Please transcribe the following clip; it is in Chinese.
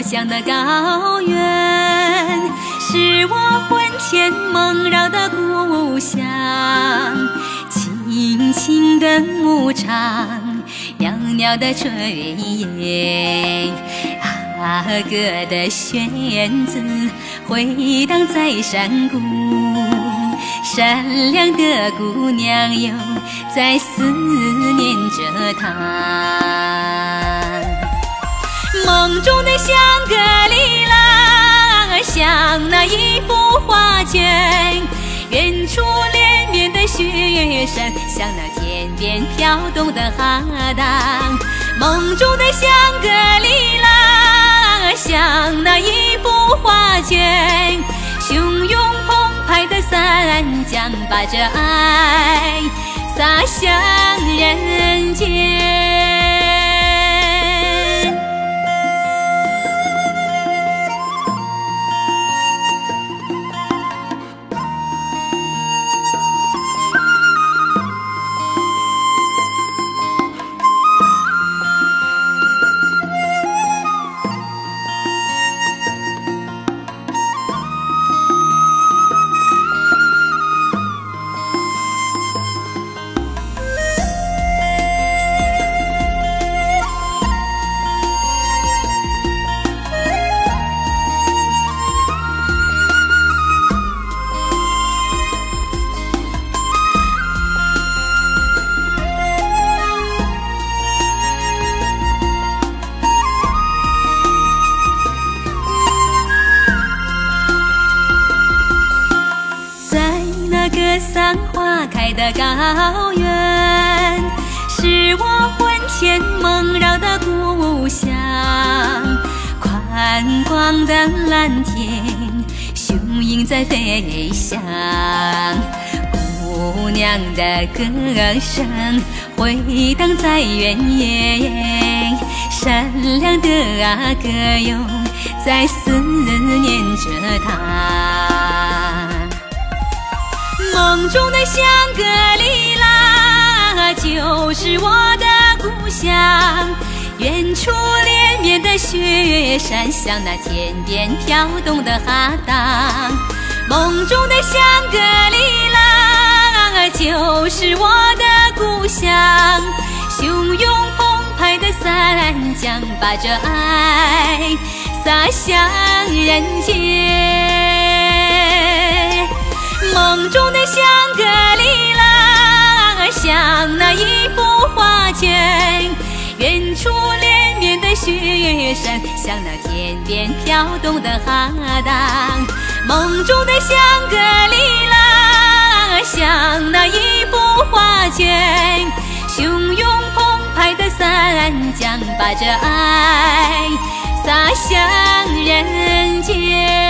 向的高原，是我魂牵梦绕的故乡。青青的牧场，袅袅的炊烟，阿哥的弦子回荡在山谷。善良的姑娘又在思念着他。梦中的香格里拉，像那一幅画卷；远处连绵的雪山，像那天边飘动的哈达。梦中的香格里拉，像那一幅画卷；汹涌澎湃的三江，把这爱洒向开的高原，是我魂牵梦绕的故乡。宽广的蓝天，雄鹰在飞翔。姑娘的歌声回荡在原野，善良的阿哥哟在思念着她。梦中的香格里拉就是我的故乡，远处连绵的雪山像那天边飘动的哈达。梦中的香格里拉就是我的故乡，汹涌澎湃的三江把这爱洒向人间。梦中的香格里拉，像那一幅画卷；远处连绵的雪山，像那天边飘动的哈达。梦中的香格里拉，像那一幅画卷；汹涌澎湃的三江，把这爱洒向人间。